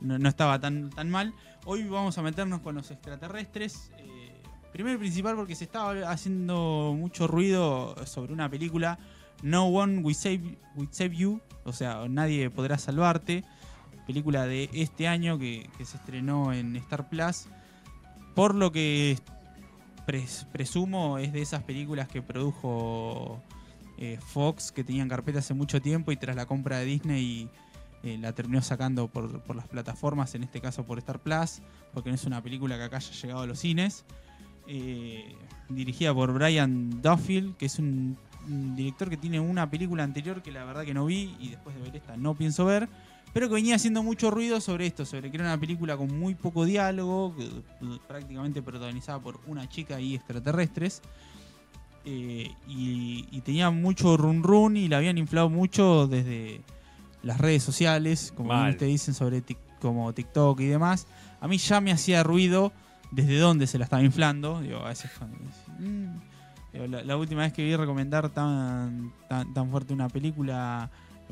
no, estaba tan, tan mal. Hoy vamos a meternos con los extraterrestres. eh, primero y principal porque se estaba haciendo mucho ruido sobre una película, No One Will Save, Will Save You, o sea, Nadie Podrá Salvarte, película de este año que, se estrenó en Star Plus. Por lo que pres- presumo es de esas películas que produjo eh, Fox, que tenían carpeta hace mucho tiempo y tras la compra de Disney eh, la terminó sacando por, las plataformas, en este caso por Star Plus, porque no es una película que acá haya llegado a los cines. Eh, dirigida por Brian Duffield, que es un, director que tiene una película anterior que la verdad que no vi y después de ver esta no pienso ver, pero que venía haciendo mucho ruido sobre esto, sobre que era una película con muy poco diálogo, eh, prácticamente protagonizada por una chica y extraterrestres. y, y tenía mucho run run y la habían inflado mucho desde las redes sociales, como Mal. bien te dicen sobre tic- como TikTok y demás. A mí ya me hacía ruido desde dónde se la estaba inflando. Digo, a veces mm. Digo, la, la última vez que vi recomendar tan, tan, tan fuerte una película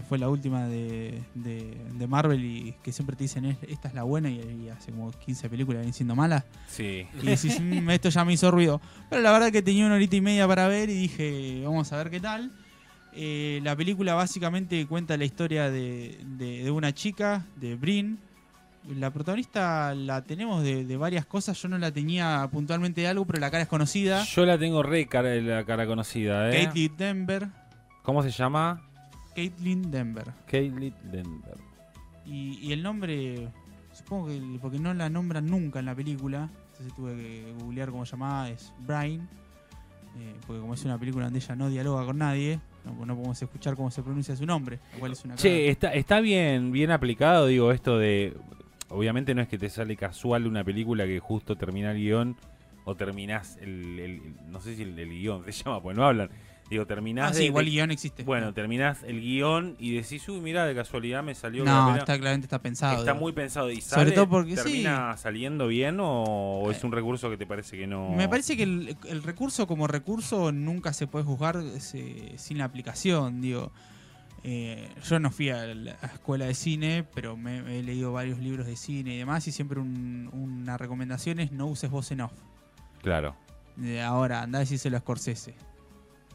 fue la última de, de- de Marvel y que siempre te dicen "Es- esta es la buena y, y hace como 15 películas vienen siendo malas. Sí. Y decís, "Mm, esto ya me hizo ruido. Pero la verdad que tenía una horita y media para ver y dije, vamos a ver qué tal. Eh, la película básicamente cuenta la historia de, de- de una chica, de Brin. La protagonista la tenemos de, de varias cosas. Yo no la tenía puntualmente de algo, pero la cara es conocida. Yo la tengo re cara, la cara conocida, ¿eh? Caitlyn Denver. ¿Cómo se llama? Caitlyn Denver. Caitlyn Denver. Y, y el nombre, supongo que porque no la nombran nunca en la película, entonces tuve que googlear cómo se llamaba, es Brian, eh, porque como es una película donde ella no dialoga con nadie, no, no podemos escuchar cómo se pronuncia su nombre, lo cual es una Che, está, está bien, bien aplicado, digo, esto de. Obviamente no es que te sale casual una película que justo termina el guion o terminás el. el- no sé si el, el guion se llama, pues no hablan. Digo, terminás. Ah, sí, de- igual el guion existe. Bueno, terminás el guion y decís, uy, mira, de casualidad me salió. no, está claramente está pensado. Está digo. muy pensado y Sobre sale, todo porque termina saliendo bien o, o es un recurso que te parece que no. Me parece que el, el recurso como recurso nunca se puede juzgar eh, sin la aplicación, digo. Eh, yo no fui a la escuela de cine, pero me, me he leído varios libros de cine y demás, y siempre un- una recomendación es no uses voz en off. Claro, ahora, anda a decírselo a Scorsese,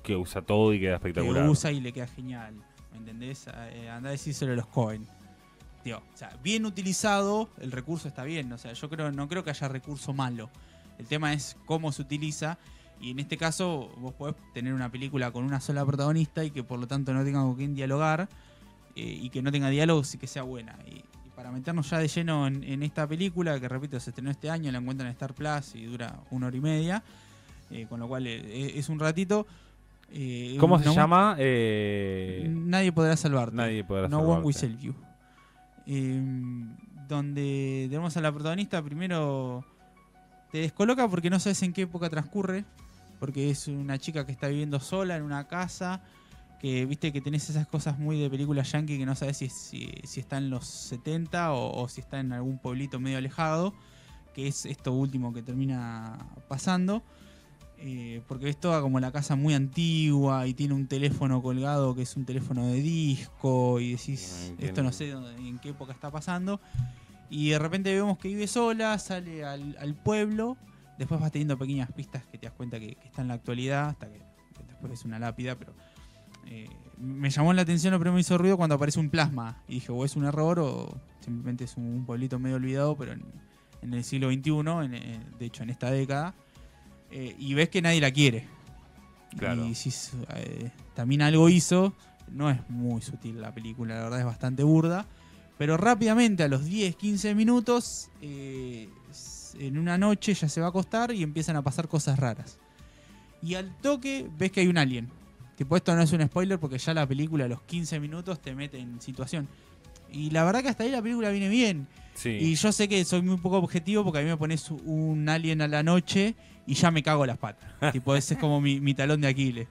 que usa todo y queda que espectacular. usa y le queda genial. ¿Me entendés? Eh, anda a decírselo a los Cohen. Digo, o sea, bien utilizado, el recurso está bien. O sea, yo creo, no creo que haya recurso malo. El tema es cómo se utiliza. Y en este caso, vos podés tener una película con una sola protagonista y que por lo tanto no tenga con quién dialogar. eh, y que no tenga diálogos y que sea buena. Y, para meternos ya de lleno en, en esta película, que repito, se estrenó este año, la encuentran en Star Plus y dura una hora y media. eh, con lo cual eh, es un ratito. Eh, ¿Cómo se no- llama? Eh, Nadie podrá salvarte. nadie podrá No One. Will Save You. Eh, donde tenemos a la protagonista, primero te descoloca porque no sabes en qué época transcurre, porque es una chica que está viviendo sola en una casa, que viste que tenés esas cosas muy de película yankee que no sabes si, si, si está en los 70 o, o si está en algún pueblito medio alejado, que es esto último que termina pasando. Eh, porque ves toda como la casa muy antigua y tiene un teléfono colgado que es un teléfono de disco y decís, Ah, esto no sé dónde- en qué época está pasando. Y de repente vemos que vive sola, sale al, al pueblo, después vas teniendo pequeñas pistas que te das cuenta que, que está en la actualidad, hasta que después es una lápida, pero eh, me llamó la atención, lo primero me hizo ruido cuando aparece un plasma. Y dije, o es un error o simplemente es un, un pueblito medio olvidado, pero en, en el siglo XXI, en- en- de hecho en esta década. Eh, y ves que nadie la quiere. Claro. Y si eh, también algo hizo, no es muy sutil la película, la verdad es bastante burda. Pero rápidamente, a los 10, 15 minutos, eh, en una noche ya se va a acostar y empiezan a pasar cosas raras. Y al toque ves que hay un alien. Tipo, esto no es un spoiler porque ya la película a los 15 minutos te mete en situación. Y la verdad que hasta ahí la película viene bien. Sí. Y yo sé que soy muy poco objetivo porque a mí me pones un alien a la noche y ya me cago las patas. tipo, ese es como mi, mi talón de Aquiles.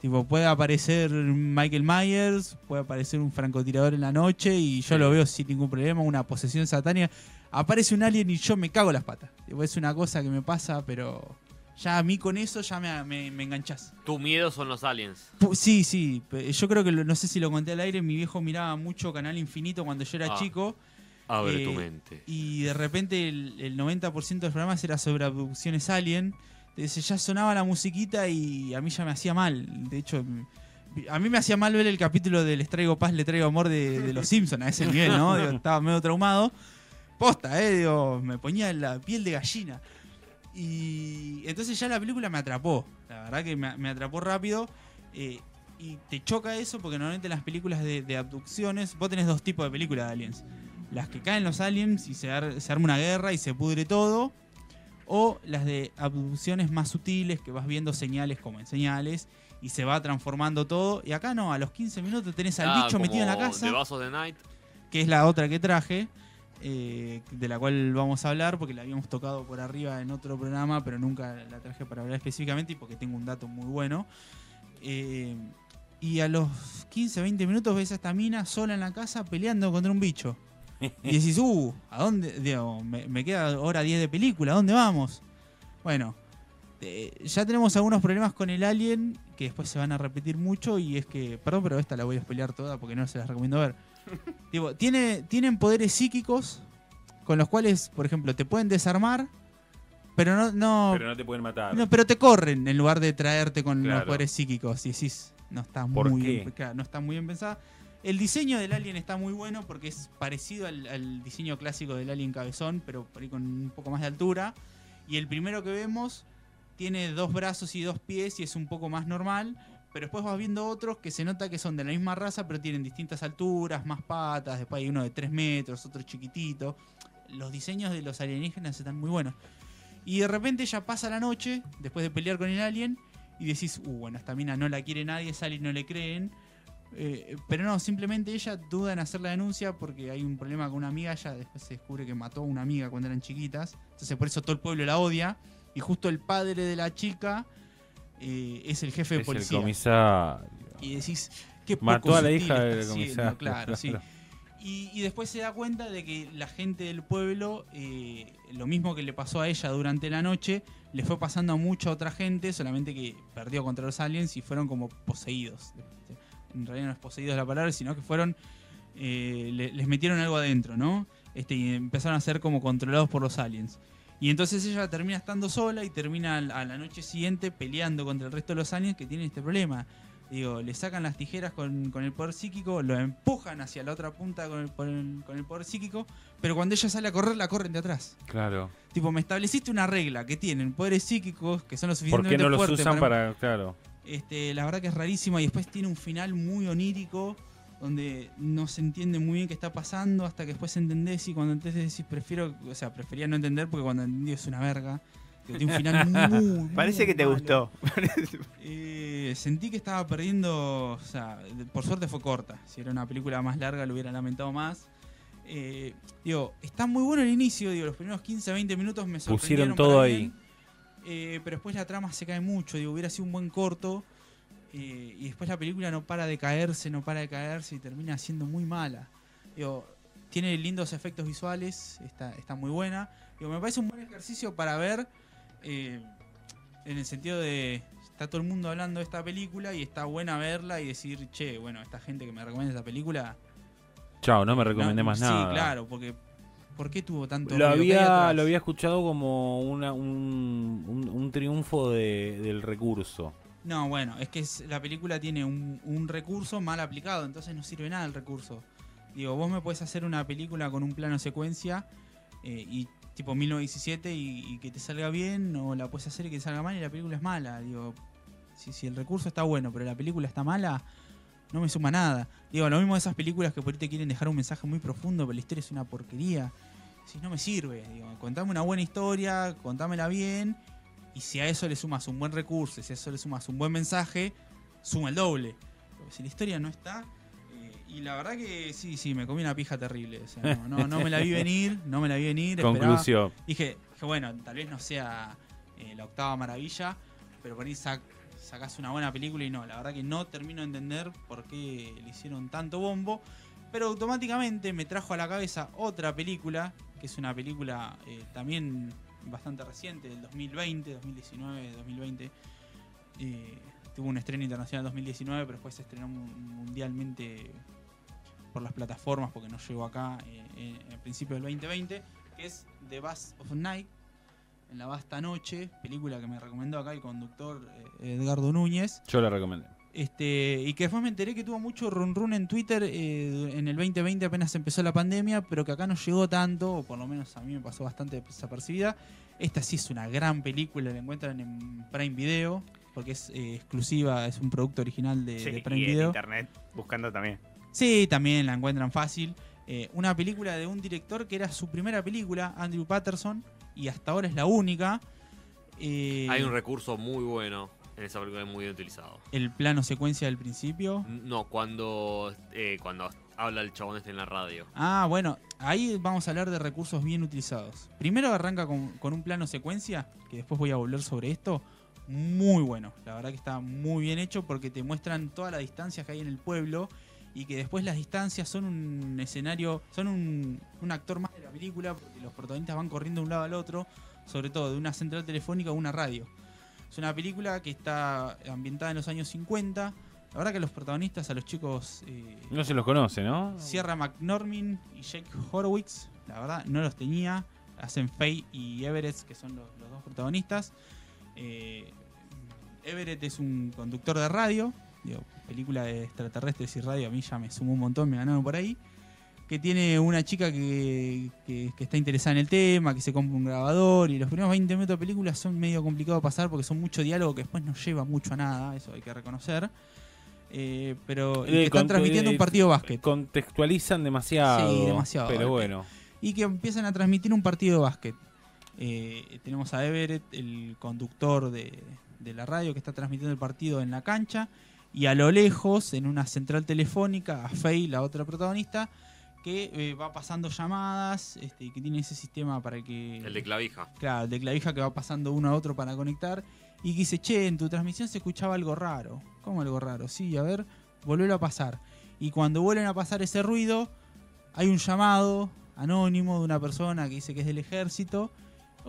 Tipo, puede aparecer Michael Myers, puede aparecer un francotirador en la noche y yo Sí. lo veo sin ningún problema, una posesión satánica. Aparece un alien y yo me cago las patas. Tipo, es una cosa que me pasa, pero ya a mí con eso ya me, me, me enganchás. Tu miedo son los aliens. Pu- Sí, sí. Yo creo que lo- no sé si lo conté al aire. Mi viejo miraba mucho Canal Infinito cuando yo era Ah. chico. Abre Eh, tu mente. Y de repente el, el 90% del programa era sobre abducciones alien. Entonces ya sonaba la musiquita y a mí ya me hacía mal. De hecho, m- a mí me hacía mal ver el capítulo de Les traigo paz, le traigo amor de, de los Simpsons a ese nivel, ¿no? Digo, estaba medio traumado. Posta, ¿eh? Digo, me ponía la piel de gallina. Y entonces ya la película me atrapó. La verdad que me, me atrapó rápido. eh, y te choca eso porque normalmente en las películas de, de abducciones, vos tenés dos tipos de películas de aliens. Las que caen los aliens y se, ar- se arma una guerra y se pudre todo. O las de abducciones más sutiles que vas viendo señales como en señales y se va transformando todo. Y acá no, a los 15 minutos tenés al Ah, bicho metido en la casa The Vasos de Night. que es la otra que traje, eh, de la cual vamos a hablar, porque la habíamos tocado por arriba en otro programa, pero nunca la traje para hablar específicamente y porque tengo un dato muy bueno. Eh, y a los 15, 20 minutos ves a esta mina sola en la casa peleando contra un bicho. Y decís, uh, ¿a dónde? Digo, me, me queda hora 10 de película, ¿a dónde vamos? Bueno, eh, ya tenemos algunos problemas con el Alien que después se van a repetir mucho y es que, perdón, pero esta la voy a pelear toda porque no se las recomiendo ver. Tiene, tienen poderes psíquicos con los cuales, por ejemplo, te pueden desarmar, pero no, no, Pero no te pueden matar. no, pero te corren en lugar de traerte con los Claro. poderes psíquicos. Y decís, no está ¿Por muy qué? bien, claro, no está muy bien pensada. El diseño del alien está muy bueno porque es parecido al, al diseño clásico del alien cabezón, pero por ahí con un poco más de altura. Y el primero que vemos tiene dos brazos y dos pies y es un poco más normal. Pero después vas viendo otros que se nota que son de la misma raza, pero tienen distintas alturas, más patas. Después hay uno de 3 metros, otro chiquitito. Los diseños de los alienígenas están muy buenos. Y de repente ya pasa la noche, después de pelear con el alien, y decís, uh, bueno, esta mina no la quiere nadie, Sally no le creen. Eh, pero no, simplemente ella duda en hacer la denuncia porque hay un problema con una amiga. Ella después se descubre que mató a una amiga cuando eran chiquitas. Entonces por eso todo el pueblo la odia. Y justo el padre de la chica eh, es el jefe de es el policía. comisario. Y decís, qué poco Mató a la hija del comisario. Claro, sí. Y, y después se da cuenta de que la gente del pueblo, eh, lo mismo que le pasó a ella durante la noche, le fue pasando a mucha otra gente, solamente que perdió contra los aliens y fueron como poseídos. En realidad no es poseídos la palabra, sino que fueron, eh, le- les metieron algo adentro, ¿no? Este, y empezaron a ser como controlados por los aliens. Y entonces ella termina estando sola y termina a la noche siguiente peleando contra el resto de los aliens que tienen este problema. Digo, le sacan las tijeras con, con el poder psíquico, lo empujan hacia la otra punta con el, con el- con el poder psíquico, pero cuando ella sale a correr, la corren de atrás. Claro. Tipo, me estableciste una regla que tienen poderes psíquicos que son lo ¿Por suficientemente qué no los fuertes usan para.? Claro. Este, la verdad que es rarísima y después tiene un final muy onírico donde no se entiende muy bien qué está pasando hasta que después entendés y cuando entendés decís prefiero, o sea, prefería no entender porque cuando entendí es una verga. Digo, Tiene un final muy, Parece muy que te malo. gustó. Eh, sentí que estaba perdiendo, o sea, por suerte fue corta. Si era una película más larga lo hubiera lamentado más. Eh, digo, está muy bueno el inicio, digo, los primeros 15, 20 minutos me sorprendieron Pusieron todo para ahí. bien. Eh, pero después la trama se cae mucho, digo, hubiera sido un buen corto. Eh, y después la película no para de caerse, no para de caerse y termina siendo muy mala. Digo, tiene lindos efectos visuales, está, está muy buena. Digo, me parece un buen ejercicio para ver eh, en el sentido de está todo el mundo hablando de esta película y está buena verla y decir, che, bueno, esta gente que me recomienda esta película. Chao, no me recomendé no- más sí, nada. claro, porque ¿por qué tuvo tanto Lo había, lo había escuchado como una, un, un- un triunfo de- del recurso. No, bueno, es que es- la película tiene un, recurso mal aplicado, entonces no sirve nada el recurso. Digo, vos me puedes hacer una película con un plano secuencia eh, y tipo 1917 y, y que te salga bien, o la puedes hacer y que te salga mal y la película es mala. Digo, si, si el recurso está bueno, pero la película está mala, no me suma nada. Digo, lo mismo de esas películas que por ahí te quieren dejar un mensaje muy profundo, pero la historia es una porquería. Si no me sirve, digo, contame una buena historia, contámela bien, y si a eso le sumas un buen recurso, si a eso le sumas un buen mensaje, suma el doble. Porque si la historia no está. eh, y la verdad que sí, sí, me comí una pija terrible. O sea, no, no, no me la vi venir, no me la vi venir. Conclusión. Dije, dije, bueno, tal vez no sea eh, la octava maravilla, pero por ahí sac- sacás una buena película y no, la verdad que no termino de entender por qué le hicieron tanto bombo, pero automáticamente me trajo a la cabeza otra película, que es una película eh, también bastante reciente, del 2020, 2019, 2020. Eh, tuvo un estreno internacional en 2019, pero después se estrenó mu- mundialmente por las plataformas, porque no llegó acá eh, en, en principio del 2020, que es The Bus of Night, en la vasta noche, película que me recomendó acá el conductor eh, Edgardo Núñez. Yo la recomendé. Este, y que después me enteré que tuvo mucho run run en Twitter eh, en el 2020 apenas empezó la pandemia, pero que acá no llegó tanto, o por lo menos a mí me pasó bastante desapercibida. Esta sí es una gran película, la encuentran en Prime Video, porque es eh, exclusiva, es un producto original de, Sí, de Prime y en Video. internet buscando también. Sí, también la encuentran fácil. Eh, una película de un director que era su primera película, Andrew Patterson, y hasta ahora es la única. Eh, Hay un recurso muy bueno en esa película, muy bien utilizado. el plano secuencia del principio. No, cuando, eh, cuando habla el chabón este en la radio. Ah, bueno, ahí vamos a hablar de recursos bien utilizados. Primero arranca con, con un plano secuencia, que después voy a volver sobre esto. Muy bueno, la verdad que está muy bien hecho porque te muestran todas las distancias que hay en el pueblo y que después las distancias son un escenario, son un, un actor más de la película porque los protagonistas van corriendo de un lado al otro, sobre todo de una central telefónica a una radio. Es una película que está ambientada en los años 50. La verdad que los protagonistas, a los chicos... eh, No se los conoce, ¿no? Sierra McNormin y Jake Horowitz, la verdad, no los tenía. Hacen Faye y Everett, que son los, los dos protagonistas. Eh, Everett es un conductor de radio, digo, película de extraterrestres y radio, a mí ya me sumó un montón, me ganaron por ahí. Que tiene una chica que, que- que está interesada en el tema, que se compra un grabador. Y los primeros 20 minutos de película son medio complicados de pasar porque son mucho diálogo que después no lleva mucho a nada, eso hay que reconocer. Eh, pero y que Eh, están transmitiendo eh, un partido de básquet. Contextualizan demasiado. Sí, demasiado. Pero bueno. y que empiezan a transmitir un partido de básquet. Eh, tenemos a Everett, el conductor de, de la radio, que está transmitiendo el partido en la cancha, y a lo lejos, en una central telefónica, a Faye, la otra protagonista, que eh, va pasando llamadas, este, y que tiene ese sistema para que... El de clavija. Claro, el de clavija que va pasando uno a otro para conectar. Y que dice, che, en tu transmisión se escuchaba algo raro. ¿Cómo algo raro? Sí, a ver, volvelo a pasar. Y cuando vuelven a pasar ese ruido, hay un llamado anónimo de una persona que dice que es del ejército.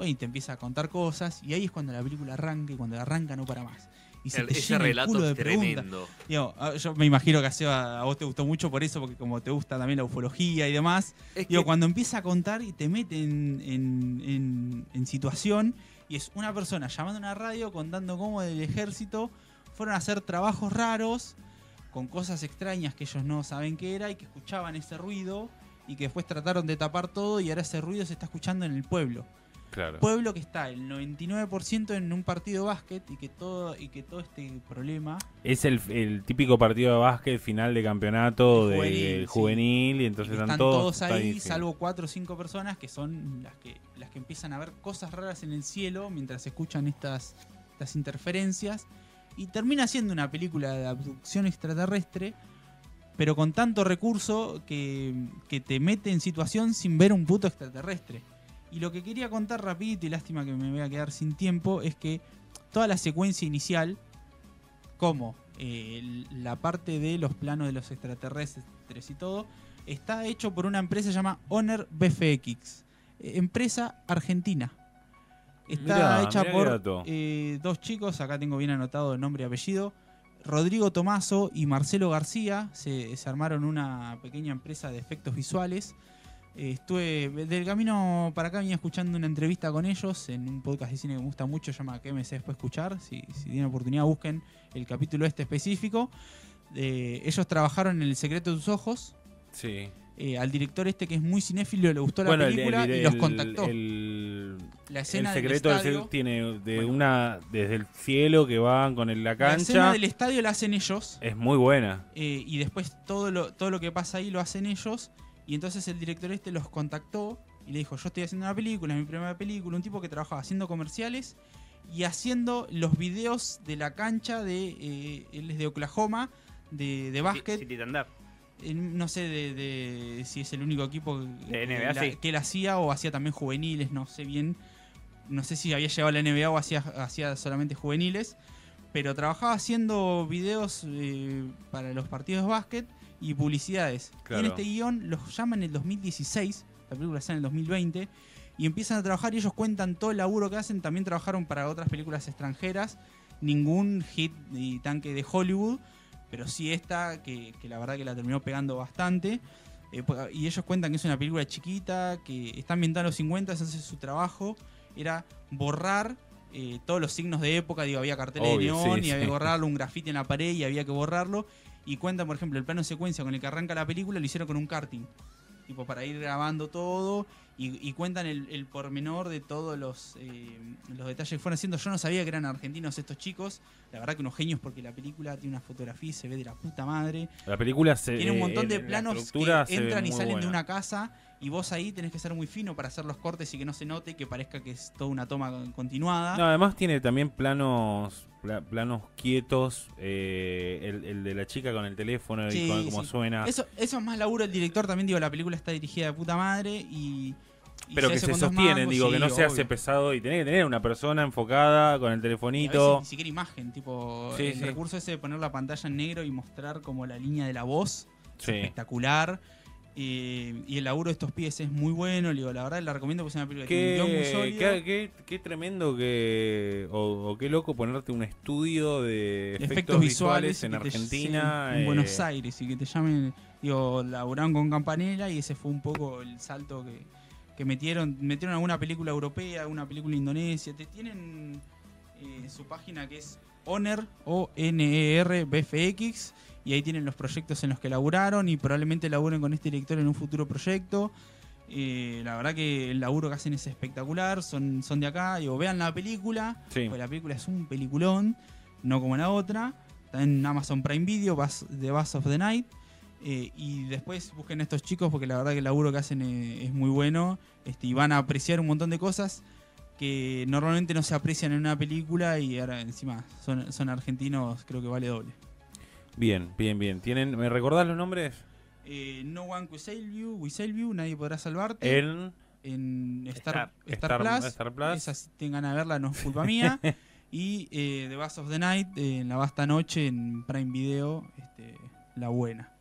Y te empieza a contar cosas. Y ahí es cuando la película arranca y cuando arranca no para más. Y se El- te ese llena el culo de tremendo. Digo, ah, yo me imagino que a, Seba, a vos te gustó mucho por eso, porque como te gusta también la ufología y demás. Es Digo, que- cuando empieza a contar y te mete en, en- en- en situación y es una persona llamando a una radio contando cómo del ejército fueron a hacer trabajos raros con cosas extrañas que ellos no saben qué era y que escuchaban ese ruido y que después trataron de tapar todo y ahora ese ruido se está escuchando en el pueblo. Claro. Pueblo que está el 99% en un partido de básquet y que todo y que todo este problema Es el, el típico partido de básquet final de campeonato De de juvenil, sí. y entonces están están todos, ahí, salvo cuatro o cinco personas que son las que, las que empiezan a ver cosas raras en el cielo mientras escuchan estas, estas interferencias. Y termina siendo una película de abducción extraterrestre, pero con tanto recurso que, que te mete en situación sin ver un puto extraterrestre. Y lo que quería contar rapidito, y lástima que me voy a quedar sin tiempo, es que toda la secuencia inicial, como eh, la parte de los planos de los extraterrestres y todo, está hecho por una empresa llamada Honor BFX, eh, empresa argentina. Está Mirá, hecha mirá por eh, dos chicos, acá tengo bien anotado el nombre y apellido, Rodrigo Tomaso y Marcelo García, se, se armaron una pequeña empresa de efectos visuales. Estuve del camino para acá venía escuchando una entrevista con ellos en un podcast de cine que me gusta mucho, se llama ¿Qué me sé después escuchar? Si, si tienen oportunidad busquen el capítulo este específico. Eh, ellos trabajaron en El secreto de tus ojos. Sí. Eh, al director este que es muy cinéfilo le gustó Bueno, la el, película el- y los el- contactó. el- la el escena del secreto del estadio, tiene de Bueno. una desde el cielo que van con el- la la escena cancha del estadio la hacen ellos. es muy buena. eh, y después todo lo, todo lo que pasa ahí lo hacen ellos. Y entonces el director este los contactó y le dijo, yo estoy haciendo una película, es mi primera película, un tipo que trabajaba haciendo comerciales y haciendo los videos de la cancha de, eh, él es de Oklahoma, de, de básquet. Eh, no sé de, de si es el único equipo que, De que NBA, la- sí. que él hacía o hacía también juveniles, no sé bien. No sé si había llegado a la NBA o hacía, hacía solamente juveniles. Pero trabajaba haciendo videos eh, para los partidos de básquet y publicidades. Y Claro. en este guion los llaman en el 2016, la película está en el 2020, y empiezan a trabajar y ellos cuentan todo el laburo que hacen. También trabajaron para otras películas extranjeras, ningún hit ni tanque de Hollywood, pero sí esta, que, que la verdad que la terminó pegando bastante. Eh, po- y ellos cuentan que es una película chiquita, que está ambientada en los 50, entonces su trabajo era borrar eh, todos los signos de época, digo, había carteles Obvio, de neón sí, y había que sí. borrarlo, un grafiti en la pared y había que borrarlo. Y cuentan, por ejemplo, el plano secuencia con el que arranca la película lo hicieron con un karting, tipo para ir grabando todo y, y cuentan el, el pormenor de todos los, eh, los detalles que fueron haciendo. Yo no sabía que eran argentinos estos chicos, la verdad que unos genios porque la película tiene una fotografía y se ve de la puta madre. La película se, Tiene un montón de planos que entran y salen de una casa y vos ahí tenés que ser muy fino para hacer los cortes y que no se note, que parezca que es toda una toma continuada. No, además tiene también planos pla- planos quietos, eh, el, el de la chica con el teléfono Sí, y con cómo sí. suena. Eso, eso es más laburo del director, también digo, la película está dirigida de puta madre y... y pero que se con dos sostienen, mangos, digo, que no se hace pesado y tenés que tener una persona enfocada con el telefonito. ni siquiera imagen, tipo el recurso ese de poner la pantalla en negro y mostrar como la línea de la voz, es espectacular. Y el laburo de estos pibes es muy bueno, le digo, la verdad la recomiendo porque es una película que un guion muy Qué, qué, qué- qué tremendo que. O, o qué loco ponerte un estudio de efectos, efectos visuales, en que te- Argentina. en eh, Buenos Aires y que te llamen digo laburaron con Campanella y ese fue un poco el salto que, que metieron metieron alguna película europea alguna película indonesia te tienen eh, su página que es Honor o N E R BFX y ahí tienen los proyectos en los que laburaron y probablemente laburen con este director en un futuro proyecto Eh, la verdad que el laburo que hacen es espectacular son, son de acá digo vean la película Sí. pues la película es un peliculón, no como la otra. Está en Amazon Prime Video, The Bass of the Night. Eh, y después busquen a estos chicos porque la verdad que el laburo que hacen eh, es muy bueno. Este, y van a apreciar un montón de cosas que normalmente no se aprecian en una película y ahora encima son, son argentinos, creo que vale doble. Bien, bien, bien. ¿Tienen, ¿Me recordás los nombres? Eh, no One Will Save You, We Save You, Nadie Podrá Salvarte. En en Star, Star- Star, Star- Plus. Star Plus. Esa si tengan a verla no es culpa mía. y eh, The Bass of the Night eh, en la vasta noche en Prime Video, este, la buena.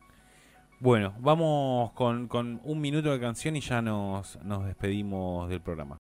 Bueno, vamos con, con un minuto de canción y ya nos, nos despedimos del programa.